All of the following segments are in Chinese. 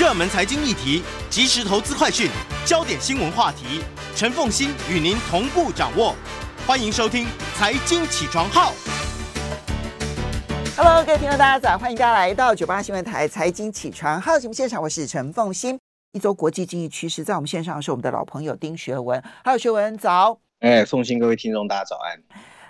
热门财经议题、即时投资快讯、焦点新闻话题，陈凤欣与您同步掌握。欢迎收听《财经起床号》。Hello，各位听众，大家早！欢迎大家来到九八新闻台《财经起床号》节目现场，我是陈凤馨。一周国际经济趋势，在我们线上是我们的老朋友丁学文。Hello，学文早。哎，凤欣，各位听众，大家早安。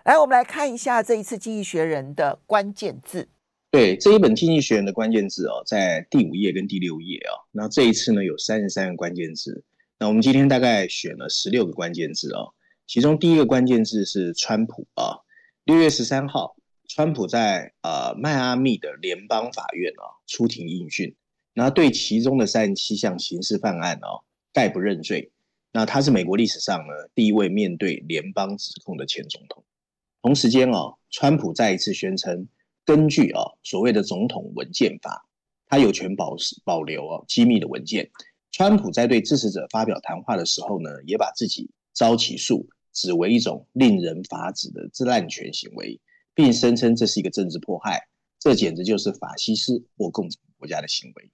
来，我们来看一下这一次《经济学人》的关键字。对，这一本《经济学人》的关键字哦，在第五页跟第六页哦。那这一次呢，有三十三个关键字。那我们今天大概选了十六个关键字哦。其中第一个关键字是川普啊。六月十三号，川普在呃迈阿密的联邦法院啊出庭应讯，那对其中的三十七项刑事犯案哦概不认罪。那他是美国历史上呢第一位面对联邦指控的前总统。同时间哦，川普再一次宣称。根据啊所谓的总统文件法，他有权保持保留啊机密的文件。川普在对支持者发表谈话的时候呢，也把自己遭起诉指为一种令人发指的滥权行为，并声称这是一个政治迫害，这简直就是法西斯或共产国家的行为。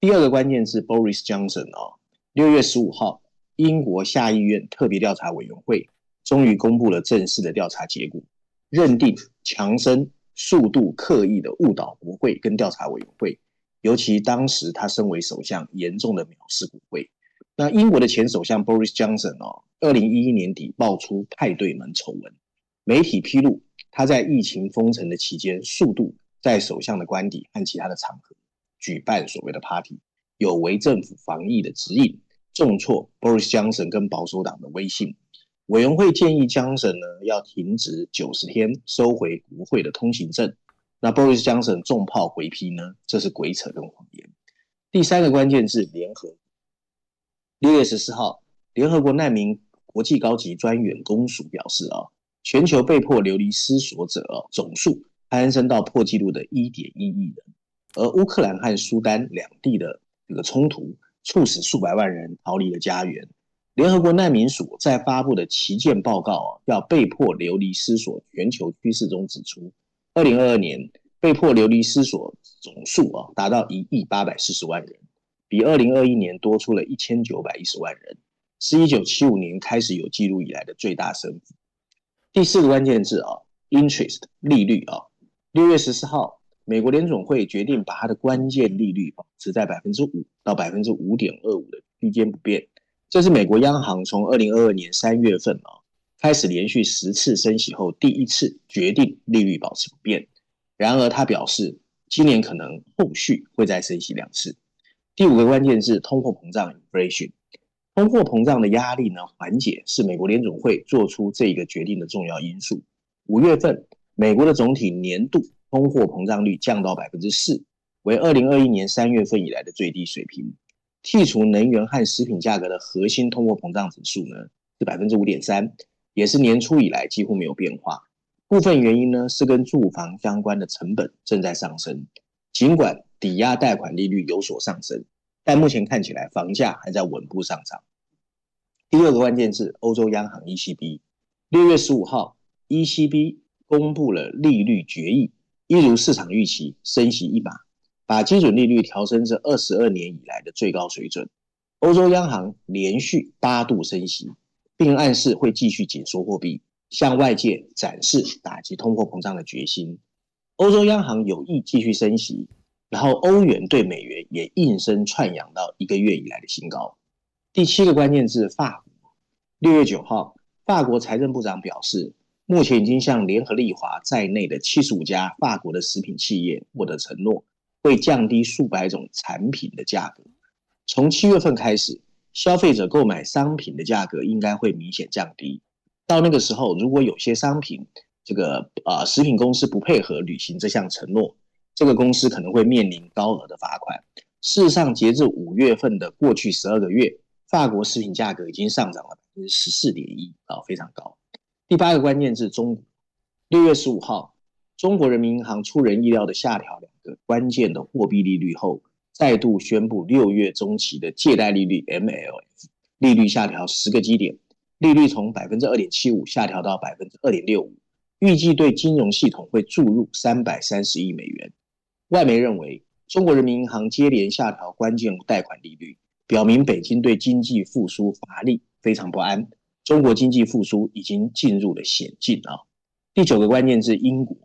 第二个关键是 Boris Johnson 啊，六月十五号，英国下议院特别调查委员会终于公布了正式的调查结果，认定强生。速度刻意的误导国会跟调查委员会，尤其当时他身为首相，严重的藐视国会。那英国的前首相 Boris Johnson 哦，二零一一年底爆出派对门丑闻，媒体披露他在疫情封城的期间，速度在首相的官邸和其他的场合举办所谓的 party，有违政府防疫的指引，重挫 Boris Johnson 跟保守党的威信。委员会建议江省呢要停职九十天，收回国会的通行证。那 Boris Johnson 重炮回批呢，这是鬼扯跟谎言。第三个关键字联合。六月十四号，联合国难民国际高级专员公署表示啊，全球被迫流离失所者啊总数攀升到破纪录的一点一亿人，而乌克兰和苏丹两地的这个冲突，促使数百万人逃离了家园。联合国难民署在发布的旗舰报告啊，要被迫流离失所全球趋势中指出，二零二二年被迫流离失所总数啊达到一亿八百四十万人，比二零二一年多出了一千九百一十万人，是一九七五年开始有记录以来的最大升幅。第四个关键字啊，interest 利率啊，六月十四号，美国联总会决定把它的关键利率保持在百分之五到百分之五点二五的区间不变。这是美国央行从二零二二年三月份啊开始连续十次升息后第一次决定利率保持不变。然而，他表示今年可能后续会再升息两次。第五个关键是通货膨胀 （inflation）。通货膨胀的压力呢缓解是美国联总会做出这一个决定的重要因素。五月份，美国的总体年度通货膨胀率降到百分之四，为二零二一年三月份以来的最低水平。剔除能源和食品价格的核心通货膨胀指数呢是百分之五点三，也是年初以来几乎没有变化。部分原因呢是跟住房相关的成本正在上升，尽管抵押贷款利率有所上升，但目前看起来房价还在稳步上涨。第二个关键是欧洲央行 ECB，六月十五号，ECB 公布了利率决议，一如市场预期，升息一码。把基准利率调升至二十二年以来的最高水准。欧洲央行连续八度升息，并暗示会继续紧缩货币，向外界展示打击通货膨胀的决心。欧洲央行有意继续升息，然后欧元对美元也应声窜扬到一个月以来的新高。第七个关键字：法国。六月九号，法国财政部长表示，目前已经向联合利华在内的七十五家法国的食品企业获得承诺。会降低数百种产品的价格。从七月份开始，消费者购买商品的价格应该会明显降低。到那个时候，如果有些商品，这个啊、呃，食品公司不配合履行这项承诺，这个公司可能会面临高额的罚款。事实上，截至五月份的过去十二个月，法国食品价格已经上涨了百分之十四点一啊，非常高。第八个关键是中国，六月十五号，中国人民银行出人意料的下调了了。关键的货币利率后，再度宣布六月中期的借贷利率 MLF 利率下调十个基点，利率从百分之二点七五下调到百分之二点六五，预计对金融系统会注入三百三十亿美元。外媒认为，中国人民银行接连下调关键贷款利率，表明北京对经济复苏乏力，非常不安。中国经济复苏已经进入了险境啊！第九个关键字：英国。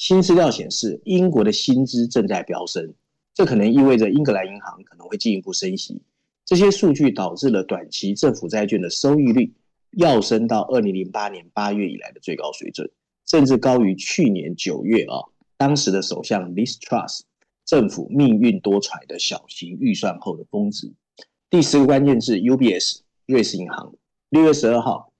新资料显示，英国的薪资正在飙升，这可能意味着英格兰银行可能会进一步升息。这些数据导致了短期政府债券的收益率要升到二零零八年八月以来的最高水准，甚至高于去年九月啊，当时的首相 Liz Truss 政府命运多舛的小型预算后的峰值。第十个关键字：UBS 瑞士银行。六月十二号，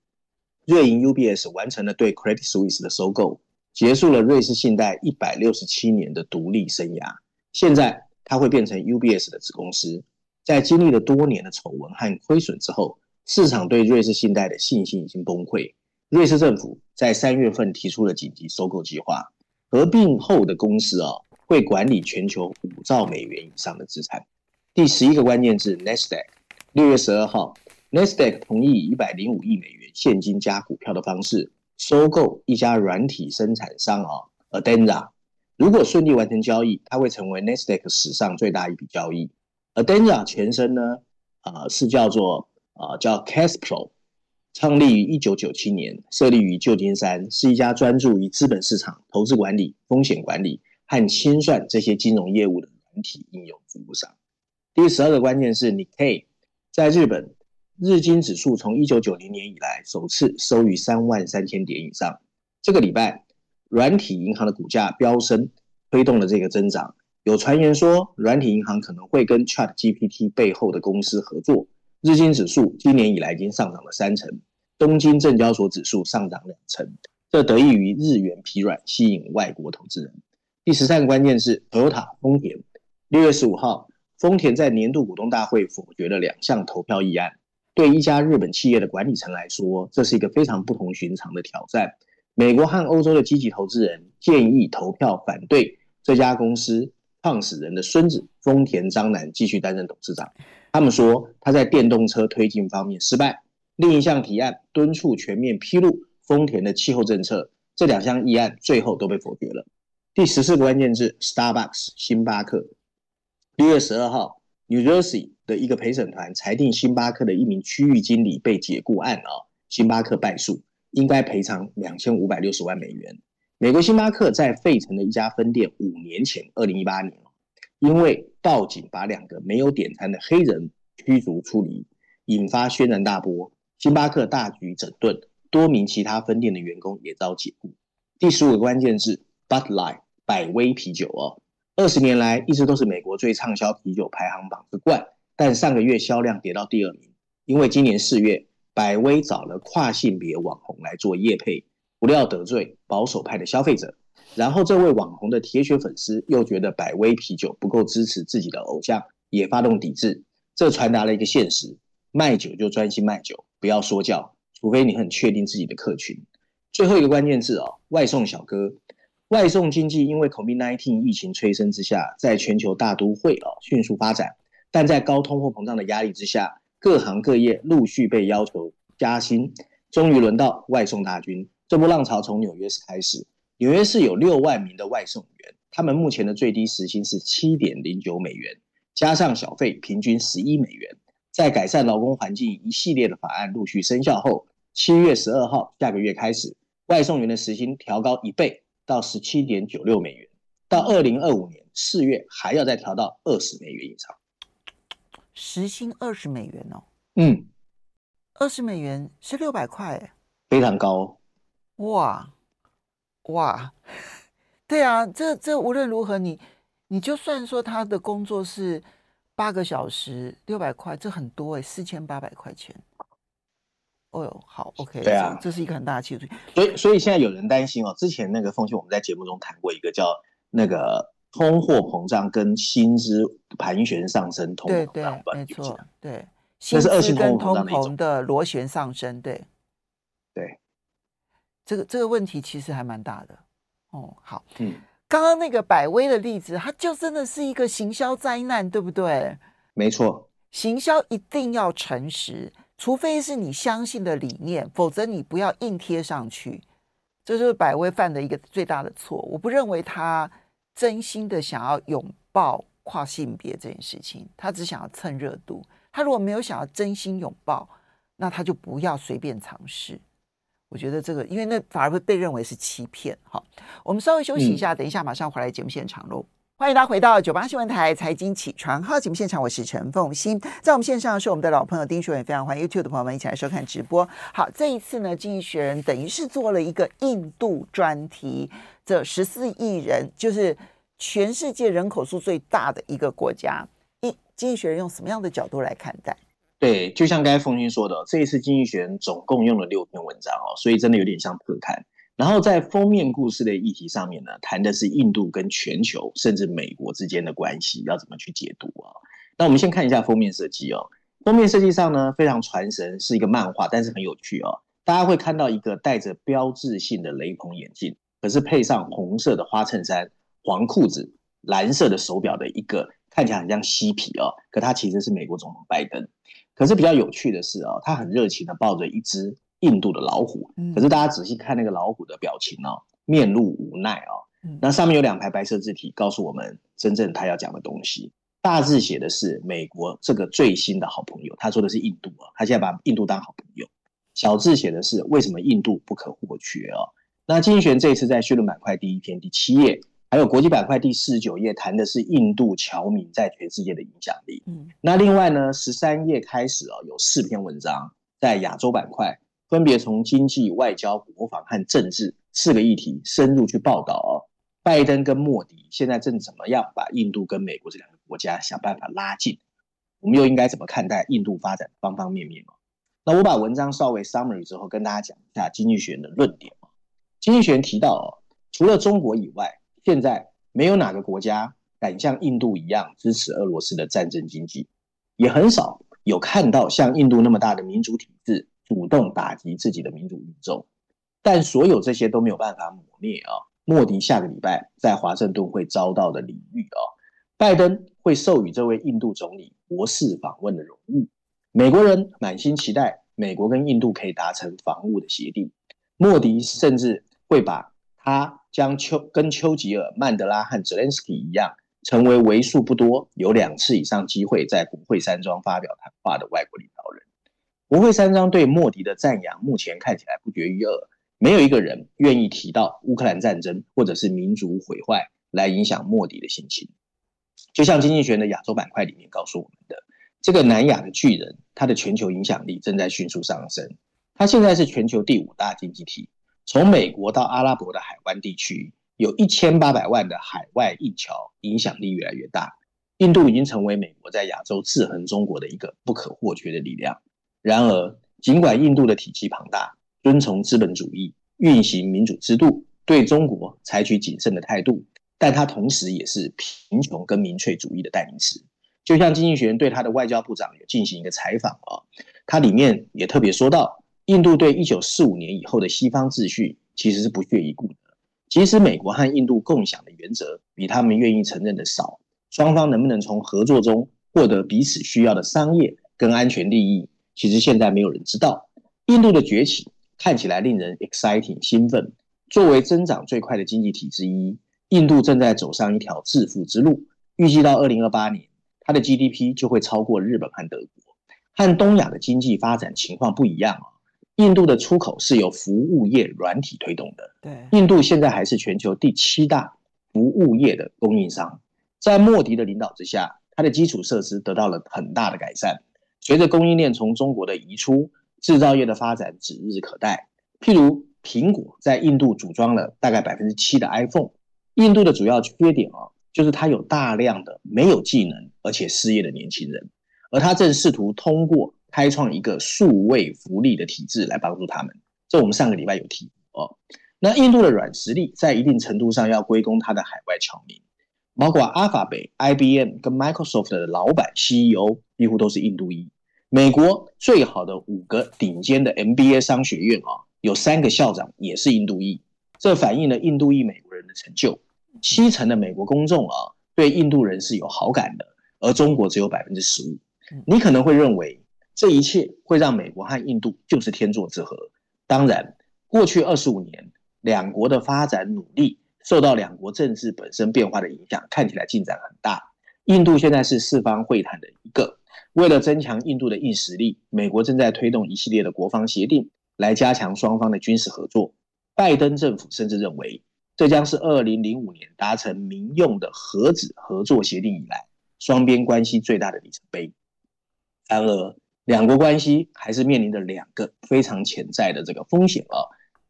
瑞银 UBS 完成了对 Credit Suisse 的收购，结束了瑞士信贷一百六十七年的独立生涯。现在，它会变成 UBS 的子公司。在经历了多年的丑闻和亏损之后，市场对瑞士信贷的信心已经崩溃。瑞士政府在三月份提出了紧急收购计划，合并后的公司啊会管理全球五兆美元以上的资产。第十一个关键字：Nasdaq。六月十二号，Nasdaq 同意以一百零五亿美元现金加股票的方式收购一家软体生产商啊，Adenza。如果顺利完成交易，它会成为 Nasdaq 史上最大一笔交易。Adenza 前身呢，啊、是叫做啊、叫 Caspro，创立于一九九七年，设立于旧金山，是一家专注于资本市场、投资管理、风险管理和清算这些金融业务的软体应用服务商。第十二个关键是 Nikkei，在日本，日经指数从一九九零年以来首次收于三万三千点以上。这个礼拜，软体银行的股价飙升，推动了这个增长。有传言说，软体银行可能会跟 ChatGPT 背后的公司合作。日经指数今年以来已经上涨了三成，东京证交所指数上涨两成，这得益于日元疲软，吸引外国投资人。第十三个关键是 Toyota 丰田。六月十五号，丰田在年度股东大会否决了两项投票议案。对一家日本企业的管理层来说，这是一个非常不同寻常的挑战。美国和欧洲的积极投资人建议投票反对这家公司。创始人的孙子丰田章男继续担任董事长。他们说他在电动车推进方面失败。另一项提案敦促全面披露丰田的气候政策。这两项议案最后都被否决了。第十四个关键字：Starbucks，星巴克。六月十二号，New Jersey 的一个陪审团裁定星巴克的一名区域经理被解雇案啊，星巴克败诉，应该赔偿两千五百六十万美元。美国星巴克在费城的一家分店，五年前，二零一八年，因为报警把两个没有点餐的黑人驱逐出离，引发轩然大波。星巴克大举整顿，多名其他分店的员工也遭解雇。第十五个关键字：Bud Light，百威啤酒哦。二十年来一直都是美国最畅销啤酒排行榜之冠，但上个月销量跌到第二名，因为今年四月，百威找了跨性别网红来做业配。不料得罪保守派的消费者，然后这位网红的铁血粉丝又觉得百威啤酒不够支持自己的偶像，也发动抵制。这传达了一个现实：卖酒就专心卖酒，不要说教，除非你很确定自己的客群。最后一个关键字哦，外送小哥，外送经济因为 COVID-19 疫情催生之下，在全球大都会哦迅速发展，但在高通货膨胀的压力之下，各行各业陆续被要求加薪，终于轮到外送大军。这波浪潮从纽约市开始，纽约市有六万名的外送员，他们目前的最低时薪是七点零九美元，加上小费，平均十一美元。在改善劳工环境一系列的法案陆续生效后，七月十二号下个月开始，外送员的时薪调高一倍到十七点九六美元，到二零二五年四月还要再调到二十美元以上。时薪二十美元哦，嗯，二十美元是六百块，非常高。哇，哇，对啊，这这无论如何你，你你就算说他的工作是八个小时，六百块，这很多哎，四千八百块钱。哦哟，好，OK，对啊，这是一个很大的企图。所以，所以现在有人担心哦，之前那个凤馨我们在节目中谈过一个叫那个通货膨胀跟薪资盘旋上升，通货膨胀对对，没错，对，薪资跟通膨的螺旋上升，对。这个这个问题其实还蛮大的哦。好，嗯，刚刚那个百威的例子，它就真的是一个行销灾难，对不对？没错，行销一定要诚实，除非是你相信的理念，否则你不要硬贴上去。这就是百威犯的一个最大的错。我不认为他真心的想要拥抱跨性别这件事情，他只想要蹭热度。他如果没有想要真心拥抱，那他就不要随便尝试。我觉得这个，因为那反而会被认为是欺骗。好，我们稍微休息一下，等一下马上回来节目现场喽。欢迎大家回到九八新闻台财经起床号节目现场，我是陈凤欣，在我们线上是我们的老朋友丁学文，非常欢迎 YouTube 的朋友们一起来收看直播。好，这一次呢，经济学人等于是做了一个印度专题，这十四亿人就是全世界人口数最大的一个国家，一经济学人用什么样的角度来看待？对，就像刚才凤馨说的，这一次经济学人总共用了六篇文章哦，所以真的有点像特刊。然后在封面故事的议题上面呢，谈的是印度跟全球甚至美国之间的关系要怎么去解读啊？那我们先看一下封面设计哦。封面设计上呢，非常传神，是一个漫画，但是很有趣哦。大家会看到一个戴着标志性的雷朋眼镜，可是配上红色的花衬衫、黄裤子、蓝色的手表的一个看起来很像嬉皮哦，可他其实是美国总统拜登。可是比较有趣的是哦，他很热情的抱着一只。印度的老虎，可是大家仔细看那个老虎的表情哦，面露无奈哦。那上面有两排白色字体，告诉我们真正他要讲的东西。大字写的是美国这个最新的好朋友，他说的是印度啊，他现在把印度当好朋友。小字写的是为什么印度不可或缺哦。那经济学人这一次在绪论板块第一篇第七页，还有国际板块第四十九页谈的是印度侨民在全世界的影响力。嗯，那另外呢，十三页开始哦，有四篇文章在亚洲板块。分别从经济、外交、国防和政治四个议题深入去报道哦。拜登跟莫迪现在正怎么样把印度跟美国这两个国家想办法拉近？我们又应该怎么看待印度发展方方面面？那我把文章稍微 summary 之后，跟大家讲一下经济学人的论点。经济学人提到哦，除了中国以外，现在没有哪个国家敢像印度一样支持俄罗斯的战争经济，也很少有看到像印度那么大的民主体制。主动打击自己的民主宇宙，但所有这些都没有办法抹灭啊！莫迪下个礼拜在华盛顿会遭到的礼遇啊，拜登会授予这位印度总理国事访问的荣誉，美国人满心期待美国跟印度可以达成防务的协定，莫迪甚至会把他将丘跟丘吉尔、曼德拉和泽连斯基一样，成为为数不多有两次以上机会在国会山庄发表谈话的外国领导。国会山庄对莫迪的赞扬，目前看起来不绝于耳。没有一个人愿意提到乌克兰战争或者是民族毁坏来影响莫迪的心情。就像经济学的亚洲板块里面告诉我们的，这个南亚的巨人，他的全球影响力正在迅速上升。他现在是全球第五大经济体，从美国到阿拉伯的海湾地区，有一千八百万的海外印侨，影响力越来越大。印度已经成为美国在亚洲制衡中国的一个不可或缺的力量。然而，尽管印度的体积庞大，遵从资本主义，运行民主制度，对中国采取谨慎的态度，但它同时也是贫穷跟民粹主义的代名词。就像经济学人对他的外交部长有进行一个采访啊，他里面也特别说到，印度对一九四五年以后的西方秩序其实是不屑一顾的，即使美国和印度共享的原则比他们愿意承认的少，双方能不能从合作中获得彼此需要的商业跟安全利益？其实现在没有人知道，印度的崛起看起来令人 exciting 兴奋。作为增长最快的经济体之一，印度正在走上一条致富之路。预计到二零二八年，它的 GDP 就会超过日本和德国。和东亚的经济发展情况不一样啊，印度的出口是由服务业软体推动的。对，印度现在还是全球第七大服务业的供应商。在莫迪的领导之下，它的基础设施得到了很大的改善。随着供应链从中国的移出，制造业的发展指日可待。譬如，苹果在印度组装了大概百分之七的 iPhone。印度的主要缺点啊，就是它有大量的没有技能而且失业的年轻人，而它正试图通过开创一个数位福利的体制来帮助他们。这我们上个礼拜有提哦。那印度的软实力在一定程度上要归功它的海外侨民。包括 Alphabet、IBM 跟 Microsoft 的老板 CEO 几乎都是印度裔。美国最好的五个顶尖的 MBA 商学院啊，有三个校长也是印度裔，这反映了印度裔美国人的成就。七成的美国公众啊，对印度人是有好感的，而中国只有百分之十五。你可能会认为这一切会让美国和印度就是天作之合。当然，过去二十五年两国的发展努力。受到两国政治本身变化的影响，看起来进展很大。印度现在是四方会谈的一个。为了增强印度的硬实力，美国正在推动一系列的国防协定，来加强双方的军事合作。拜登政府甚至认为，这将是二零零五年达成民用的核子合作协定以来，双边关系最大的里程碑。然而，两国关系还是面临着两个非常潜在的这个风险啊。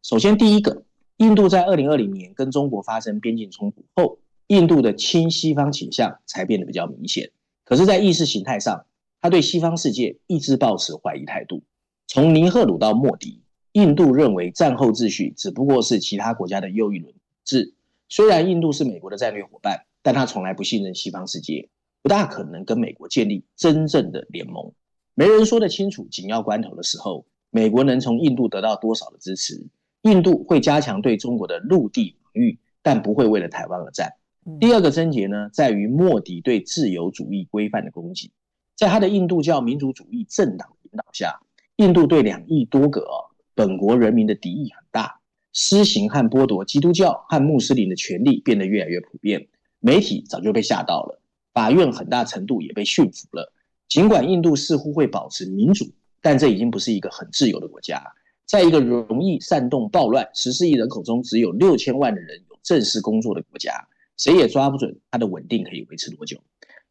首先，第一个，印度在二零二零年跟中国发生边境冲突后，印度的亲西方倾向才变得比较明显。可是，在意识形态上，他对西方世界一直保持怀疑态度。从尼赫鲁到莫迪，印度认为战后秩序只不过是其他国家的又一轮治。虽然印度是美国的战略伙伴，但他从来不信任西方世界，不大可能跟美国建立真正的联盟。没人说得清楚，紧要关头的时候，美国能从印度得到多少的支持？印度会加强对中国的陆地防御，但不会为了台湾而战。第二个症结呢，在于莫迪对自由主义规范的攻击。在他的印度教民主主义政党领导下，印度对两亿多个本国人民的敌意很大，施行和剥夺基督教和穆斯林的权利变得越来越普遍。媒体早就被吓到了，法院很大程度也被驯服了。尽管印度似乎会保持民主，但这已经不是一个很自由的国家。在一个容易煽动暴乱、十四亿人口中只有六千万的人有正式工作的国家，谁也抓不准它的稳定可以维持多久。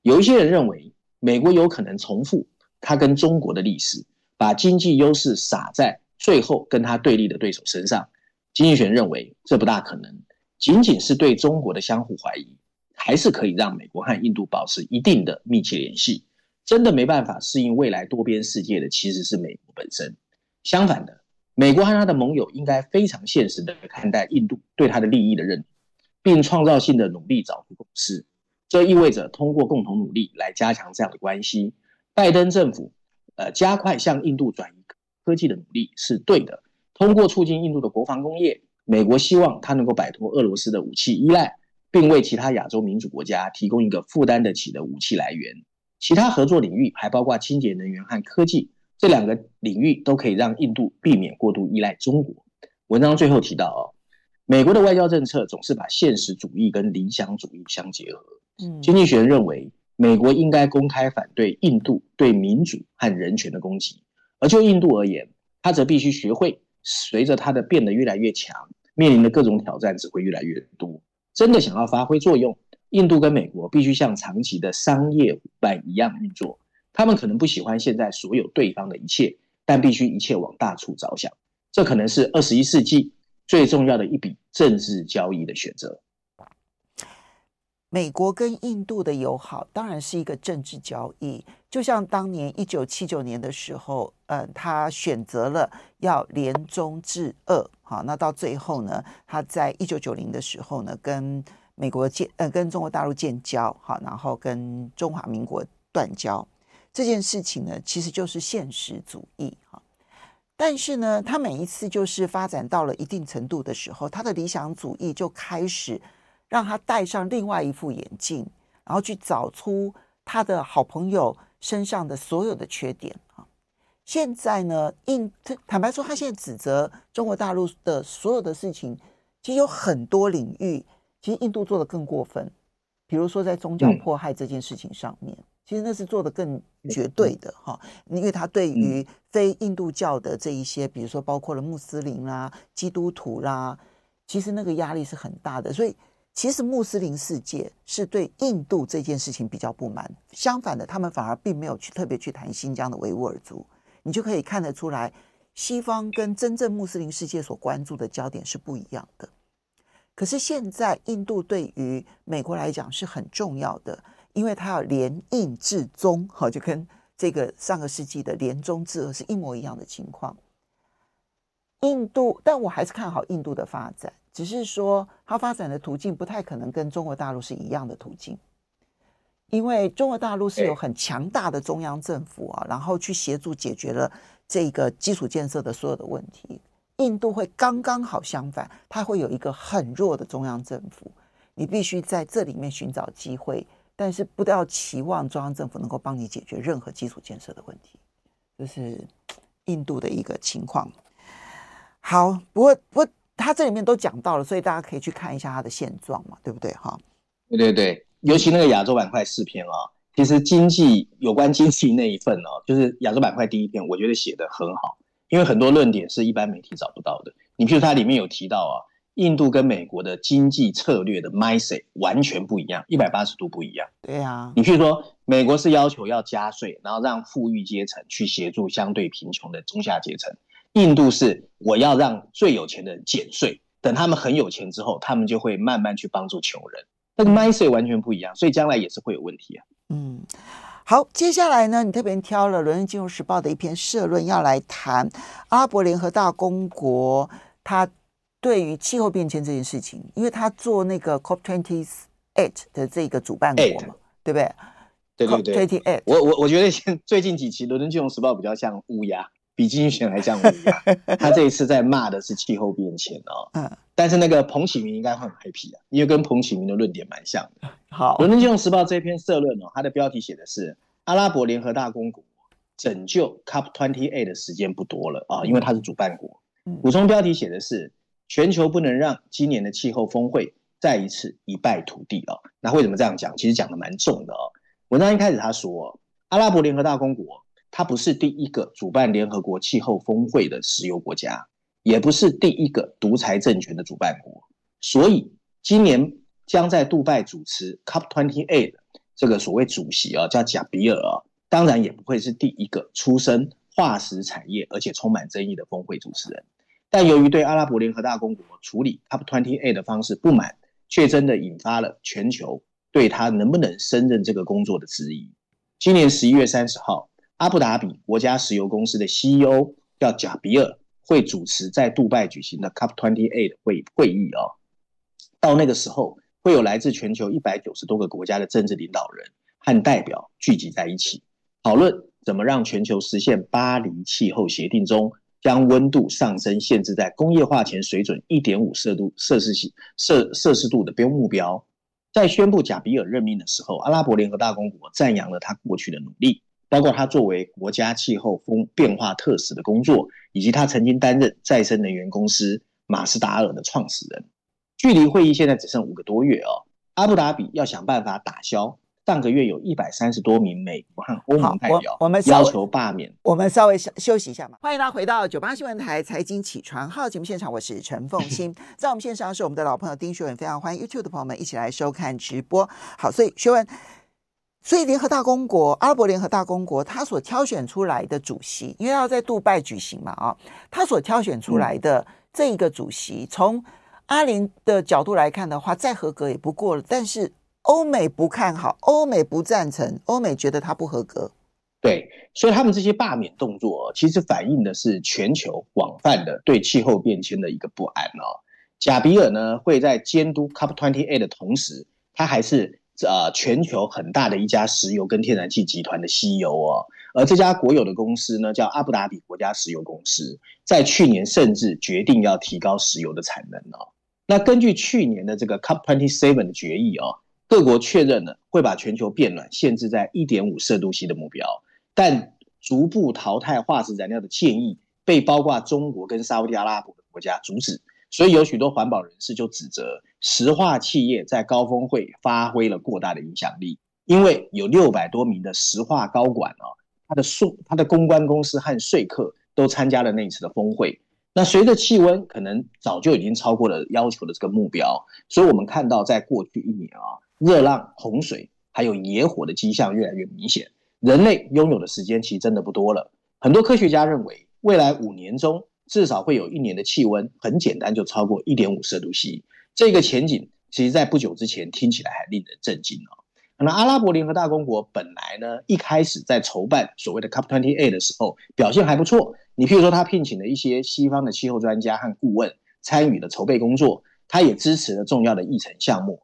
有一些人认为，美国有可能重复它跟中国的历史，把经济优势撒在最后跟它对立的对手身上。经济学认为这不大可能，仅仅是对中国的相互怀疑，还是可以让美国和印度保持一定的密切联系。真的没办法适应未来多边世界的，其实是美国本身。相反的，美国和他的盟友应该非常现实的看待印度对他的利益的认同，并创造性的努力找出共识。这意味着通过共同努力来加强这样的关系。拜登政府，呃，加快向印度转移科技的努力是对的。通过促进印度的国防工业，美国希望它能够摆脱俄罗斯的武器依赖，并为其他亚洲民主国家提供一个负担得起的武器来源。其他合作领域还包括清洁能源和科技，这两个领域都可以让印度避免过度依赖中国。文章最后提到，哦，美国的外交政策总是把现实主义跟理想主义相结合。经济学认为，美国应该公开反对印度对民主和人权的攻击，而就印度而言，他则必须学会，随着他的变得越来越强，面临的各种挑战只会越来越多。真的想要发挥作用。印度跟美国必须像长期的商业伙伴一样运作。他们可能不喜欢现在所有对方的一切，但必须一切往大处着想。这可能是二十一世纪最重要的一笔政治交易的选择。美国跟印度的友好当然是一个政治交易，就像当年一九七九年的时候，嗯、他选择了要联中制俄，好，那到最后呢，他在一九九零的时候呢，跟美国建呃跟中国大陆建交，好，然后跟中华民国断交，这件事情呢，其实就是现实主义。哈。但是呢，他每一次就是发展到了一定程度的时候，他的理想主义就开始让他戴上另外一副眼镜，然后去找出他的好朋友身上的所有的缺点啊。现在呢，印坦白说，他现在指责中国大陆的所有的事情，其实有很多领域。其实印度做的更过分，比如说在宗教迫害这件事情上面，嗯、其实那是做的更绝对的哈，因为他对于非印度教的这一些，比如说包括了穆斯林啦、基督徒啦，其实那个压力是很大的。所以其实穆斯林世界是对印度这件事情比较不满，相反的，他们反而并没有去特别去谈新疆的维吾尔族。你就可以看得出来，西方跟真正穆斯林世界所关注的焦点是不一样的。可是现在，印度对于美国来讲是很重要的，因为它要联印制中，哈，就跟这个上个世纪的联中制俄是一模一样的情况。印度，但我还是看好印度的发展，只是说它发展的途径不太可能跟中国大陆是一样的途径，因为中国大陆是有很强大的中央政府啊，然后去协助解决了这个基础建设的所有的问题。印度会刚刚好相反，它会有一个很弱的中央政府，你必须在这里面寻找机会，但是不要期望中央政府能够帮你解决任何基础建设的问题，这是印度的一个情况。好，不过不过他这里面都讲到了，所以大家可以去看一下他的现状嘛，对不对？哈，对对对，尤其那个亚洲板块四篇啊，其实经济有关经济那一份哦，就是亚洲板块第一篇，我觉得写得很好，因为很多论点是一般媒体找不到的。你譬如它里面有提到啊，印度跟美国的经济策略的 mindset 完全不一样，一百八十度不一样。对呀，你譬如说，美国是要求要加税，然后让富裕阶层去协助相对贫穷的中下阶层。印度是我要让最有钱的人减税，等他们很有钱之后，他们就会慢慢去帮助穷人。那个 mindset 完全不一样，所以将来也是会有问题啊。嗯，好，接下来呢，你特别挑了《伦敦金融时报》的一篇社论，要来谈阿拉伯联合大公国，他对于气候变迁这件事情，因为他做那个 COP twenty eight 的这个主办国嘛，对不对？对对对。twenty eight，我我我觉得现最近几期《伦敦金融时报》比较像乌鸦。比经济学还像我一样，他这一次在骂的是气候变迁哦。嗯，但是那个彭启明应该会很 happy 啊，因为跟彭启明的论点蛮像的。好，《伦敦金融时报》这篇社论哦，它的标题写的是阿拉伯联合大公国拯救 COP28 的时间不多了啊，因为它是主办国。补充标题写的是全球不能让今年的气候峰会再一次一败涂地哦。那为什么这样讲？其实讲的蛮重的哦。文章一开始他说，阿拉伯联合大公国。它不是第一个主办联合国气候峰会的石油国家，也不是第一个独裁政权的主办国，所以今年将在杜拜主持 COP28 的这个所谓主席啊，叫贾比尔啊，当然也不会是第一个出身化石产业而且充满争议的峰会主持人。但由于对阿拉伯联合大公国处理 COP28 的方式不满，却真的引发了全球对他能不能胜任这个工作的质疑。今年十一月三十号。阿布达比国家石油公司的 CEO 叫贾比尔，会主持在杜拜举行的 COP28 会会议哦。到那个时候，会有来自全球一百九十多个国家的政治领导人和代表聚集在一起，讨论怎么让全球实现巴黎气候协定中将温度上升限制在工业化前水准一点五摄度摄氏系摄摄氏度的标目标。在宣布贾比尔任命的时候，阿拉伯联合大公国赞扬了他过去的努力。包括他作为国家气候风变化特使的工作，以及他曾经担任再生能源公司马斯达尔的创始人。距离会议现在只剩五个多月哦，阿布达比要想办法打消上个月有一百三十多名美国和欧盟代表我们要求罢免。我们稍微休息一下嘛。欢迎大家回到九八新闻台财经起床号节目现场，我是陈凤欣，在我们线上是我们的老朋友丁学文，非常欢迎 YouTube 的朋友们一起来收看直播。好，所以学文。所以，联合大公国、阿拉伯联合大公国，他所挑选出来的主席，因为要在杜拜举行嘛，啊，他所挑选出来的这一个主席，从阿联的角度来看的话，再合格也不过了。但是欧美不看好，欧美不赞成，欧美觉得他不合格。对，所以他们这些罢免动作，其实反映的是全球广泛的对气候变迁的一个不安哦。贾比尔呢，会在监督 COP28 的同时，他还是。呃，全球很大的一家石油跟天然气集团的 CEO 哦，而这家国有的公司呢，叫阿布达比国家石油公司，在去年甚至决定要提高石油的产能哦。那根据去年的这个 COP27 的决议哦，各国确认了会把全球变暖限制在一点五摄度 C 的目标，但逐步淘汰化石燃料的建议被包括中国跟沙乌地阿拉伯的国家阻止。所以有许多环保人士就指责石化企业在高峰会发挥了过大的影响力，因为有六百多名的石化高管啊，他的数、他的公关公司和说客都参加了那次的峰会。那随着气温可能早就已经超过了要求的这个目标，所以我们看到在过去一年啊，热浪、洪水还有野火的迹象越来越明显。人类拥有的时间其实真的不多了。很多科学家认为，未来五年中，至少会有一年的气温很简单就超过一点五摄度 C，这个前景其实在不久之前听起来还令人震惊哦。那阿拉伯联合大公国本来呢，一开始在筹办所谓的 COP28 的时候表现还不错，你譬如说他聘请了一些西方的气候专家和顾问参与了筹备工作，他也支持了重要的议程项目，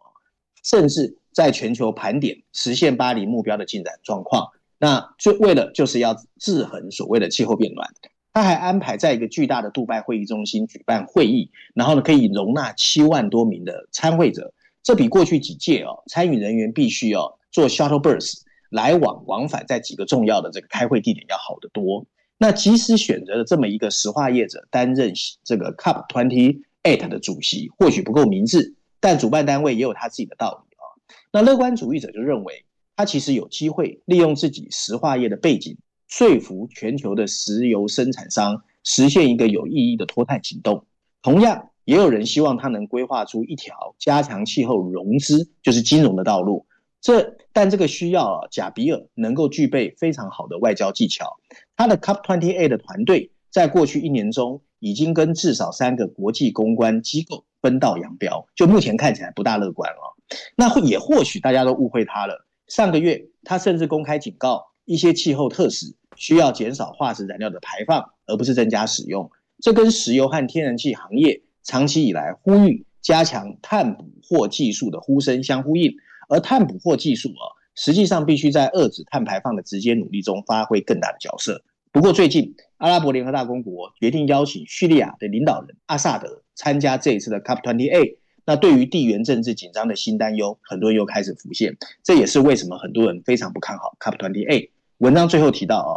甚至在全球盘点实现巴黎目标的进展状况，那就为了就是要制衡所谓的气候变暖。他还安排在一个巨大的杜拜会议中心举办会议，然后呢，可以容纳七万多名的参会者，这比过去几届哦，参与人员必须要坐 shuttle bus 来往往返在几个重要的这个开会地点要好得多。那即使选择了这么一个石化业者担任这个 COP28 的主席，或许不够明智，但主办单位也有他自己的道理啊。那乐观主义者就认为，他其实有机会利用自己石化业的背景，说服全球的石油生产商实现一个有意义的脱碳行动。同样，也有人希望他能规划出一条加强气候融资，就是金融的道路。这但这个需要啊，贾比尔能够具备非常好的外交技巧。他的 COP28 的团队在过去一年中，已经跟至少三个国际公关机构分道扬镳，就目前看起来不大乐观哦。那也或许大家都误会他了。上个月他甚至公开警告，一些气候特使需要减少化石燃料的排放，而不是增加使用。这跟石油和天然气行业长期以来呼吁加强碳捕获技术的呼声相呼应。而碳捕获技术啊，实际上必须在遏制碳排放的直接努力中发挥更大的角色。不过，最近阿拉伯联合大公国决定邀请叙利亚的领导人阿萨德参加这一次的 COP28，那对于地缘政治紧张的新担忧，很多人又开始浮现。这也是为什么很多人非常不看好 COP28。文章最后提到啊，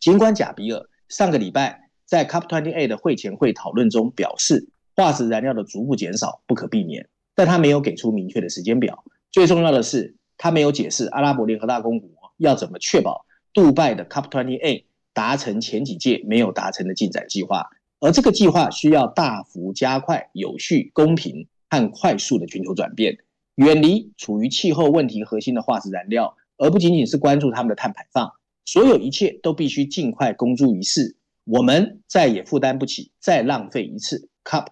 尽管贾比尔上个礼拜在 COP28 的会前会讨论中表示，化石燃料的逐步减少不可避免，但他没有给出明确的时间表。最重要的是，他没有解释阿拉伯联合大公国要怎么确保杜拜的 COP28 达成前几届没有达成的进展计划，而这个计划需要大幅加快、有序、公平和快速的全球转变，远离处于气候问题核心的化石燃料，而不仅仅是关注他们的碳排放。所有一切都必须尽快公诸于世，我们再也负担不起再浪费一次 COP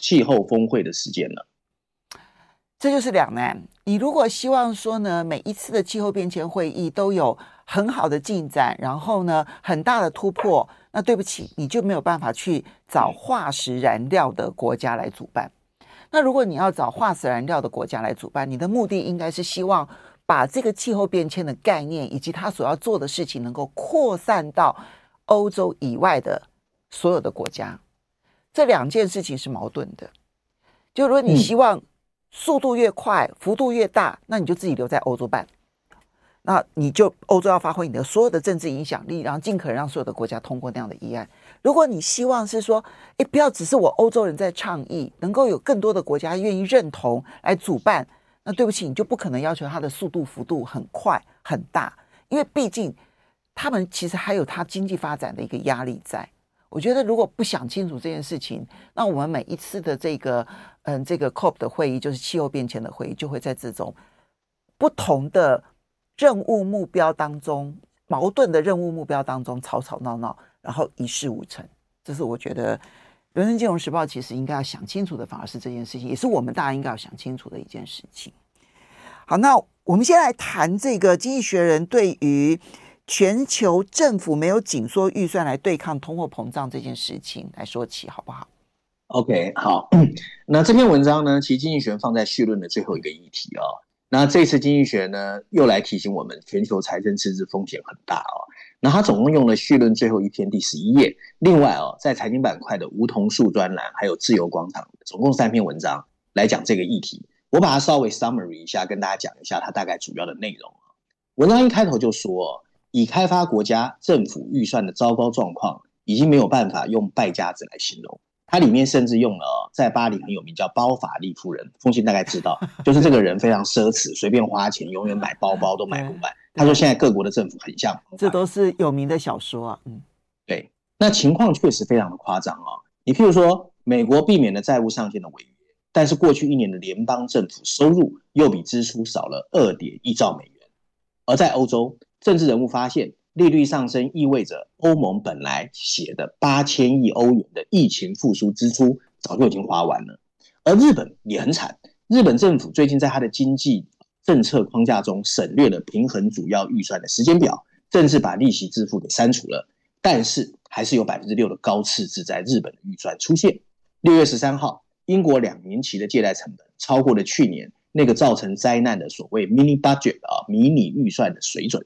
气候峰会的时间了。这就是两难。你如果希望说呢，每一次的气候变迁会议都有很好的进展，然后呢，很大的突破，那对不起，你就没有办法去找化石燃料的国家来主办。那如果你要找化石燃料的国家来主办，你的目的应该是希望把这个气候变迁的概念以及他所要做的事情能够扩散到欧洲以外的所有的国家。这两件事情是矛盾的。就如果你希望，速度越快，幅度越大，那你就自己留在欧洲办。那你就欧洲要发挥你的所有的政治影响力，然后尽可能让所有的国家通过那样的议案。如果你希望是说，诶，不要只是我欧洲人在倡议，能够有更多的国家愿意认同来主办，那对不起，你就不可能要求它的速度幅度很快很大，因为毕竟他们其实还有它经济发展的一个压力在。我觉得，如果不想清楚这件事情，那我们每一次的这个，嗯，这个 COP 的会议，就是气候变迁的会议，就会在这种不同的任务目标当中，矛盾的任务目标当中吵吵闹闹，然后一事无成。这是我觉得《伦敦金融时报》其实应该要想清楚的，反而是这件事情，也是我们大家应该要想清楚的一件事情。好，那我们先来谈这个《经济学人》对于。全球政府没有紧缩预算来对抗通货膨胀这件事情来说起，好不好？OK，好。那这篇文章呢，其实经济学人放在序论的最后一个议题、哦。那这次经济学呢，又来提醒我们，全球财政赤字风险很大哦。那他总共用了序论最后一篇第十一页，另外哦，在财经板块的梧桐树专栏，还有自由广场，总共三篇文章来讲这个议题。我把它稍微 summary 一下，跟大家讲一下它大概主要的内容。文章一开头就说。已开发国家政府预算的糟糕状况，已经没有办法用败家子来形容。它里面甚至用了在巴黎很有名叫包法利夫人，风信大概知道，就是这个人非常奢侈，随便花钱，永远买包包都买不完。他说现在各国的政府很像，这都是有名的小说啊。嗯，对，那情况确实非常的夸张啊。你譬如说，美国避免了债务上限的违约，但是过去一年的联邦政府收入又比支出少了二点一兆美元，而在欧洲。政治人物发现，利率上升意味着欧盟本来写的八千亿欧元的疫情复苏支出早就已经花完了。而日本也很惨，日本政府最近在他的经济政策框架中省略了平衡主要预算的时间表，甚至把利息支付给删除了。但是还是有百分之六的高赤字在日本的预算出现。六月十三号，英国两年期的借贷成本超过了去年那个造成灾难的所谓 mini budget 啊迷你预算的水准。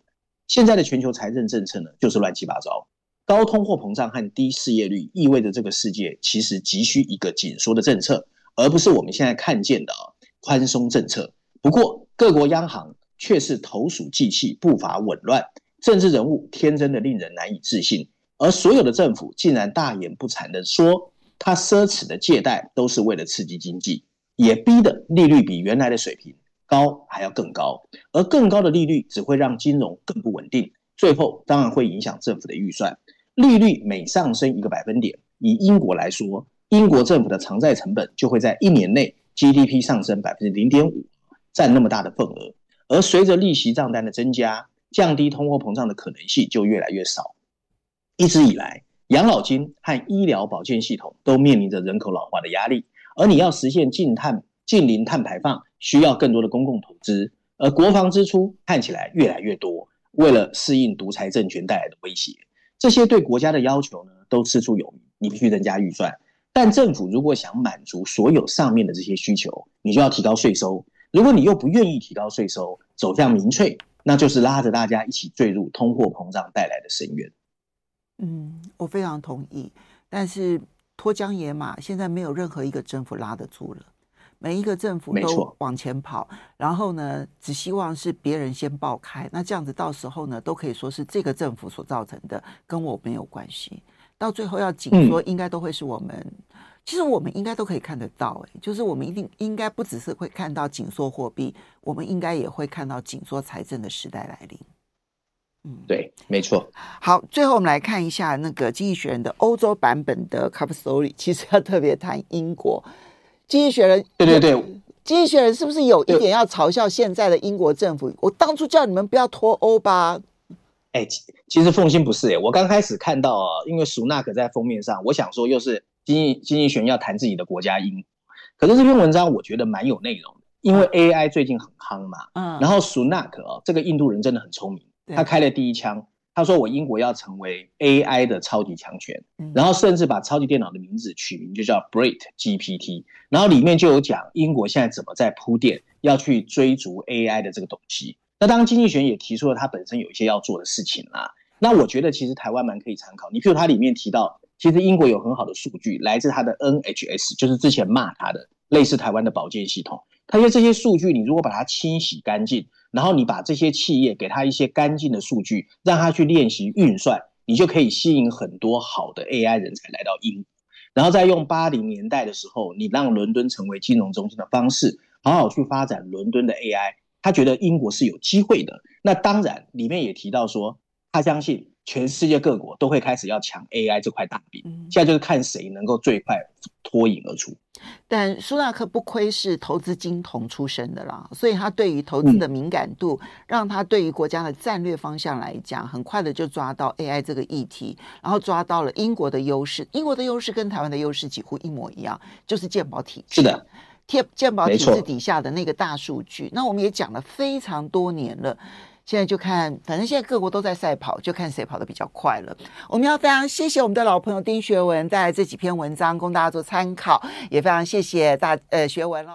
现在的全球财政政策呢，就是乱七八糟。高通货膨胀和低失业率意味着这个世界其实急需一个紧缩的政策，而不是我们现在看见的宽松政策。不过，各国央行却是投鼠忌器，步伐紊乱，政治人物天真的令人难以置信，而所有的政府竟然大言不惭地说，他奢侈的借贷都是为了刺激经济，也逼得利率比原来的水平高还要更高，而更高的利率只会让金融更不稳定，最后当然会影响政府的预算。利率每上升一个百分点，以英国来说，英国政府的偿债成本就会在一年内 GDP 上升百分之零点五，占那么大的份额。而随着利息账单的增加，降低通货膨胀的可能性就越来越少。一直以来，养老金和医疗保健系统都面临着人口老化的压力，而你要实现净碳、净零碳排放，需要更多的公共投资，而国防支出看起来越来越多，为了适应独裁政权带来的威胁，这些对国家的要求呢，都事出有名，你必须增加预算。但政府如果想满足所有上面的这些需求，你就要提高税收。如果你又不愿意提高税收，走向民粹，那就是拉着大家一起坠入通货膨胀带来的深渊。嗯，我非常同意。但是脱缰野马，现在没有任何一个政府拉得住了。每一个政府都往前跑，然后呢，只希望是别人先爆开。那这样子到时候呢，都可以说是这个政府所造成的，跟我没有关系。到最后要紧缩，应该都会是我们。嗯、其实我们应该都可以看得到，哎，就是我们一定应该不只是会看到紧缩货币，我们应该也会看到紧缩财政的时代来临。嗯，对，没错。好，最后我们来看一下那个《经济学人》的欧洲版本的 Cover Story，其实要特别谈英国。经济学人，对对对，经济学人是不是有一点要嘲笑现在的英国政府？我当初叫你们不要脱欧吧？哎，其实凤馨不是哎，我刚开始看到啊，因为苏纳克在封面上，我想说又是经济经济学人要谈自己的国家英，可是这篇文章我觉得蛮有内容的，因为 AI 最近很夯嘛，嗯，然后苏纳克啊，这个印度人真的很聪明，他开了第一枪。他说：“我英国要成为 AI 的超级强权，然后甚至把超级电脑的名字取名就叫 Brit GPT，然后里面就有讲英国现在怎么在铺垫要去追逐 AI 的这个东西。那当然，经济学也提出了他本身有一些要做的事情啦。那我觉得其实台湾蛮可以参考。你譬如他里面提到，其实英国有很好的数据来自他的 NHS，就是之前骂他的类似台湾的保健系统。他说这些数据，你如果把它清洗干净。”然后你把这些企业给他一些干净的数据，让他去练习运算，你就可以吸引很多好的 AI 人才来到英国。然后再用八零年代的时候，你让伦敦成为金融中心的方式，好好去发展伦敦的 AI。他觉得英国是有机会的。那当然，里面也提到说，他相信。全世界各国都会开始要抢 AI 这块大饼，现在就是看谁能够最快脱颖而出。但苏纳克不愧是投资金童出身的啦，所以他对于投资的敏感度，让他对于国家的战略方向来讲，很快的就抓到 AI 这个议题，然后抓到了英国的优势。英国的优势跟台湾的优势几乎一模一样，就是健保体制。是的，贴健保体制底下的那个大数据。那我们也讲了非常多年了。现在就看，反正现在各国都在赛跑，就看谁跑得比较快了。我们要非常谢谢我们的老朋友丁学文带来这几篇文章供大家做参考，也非常谢谢大呃学文了。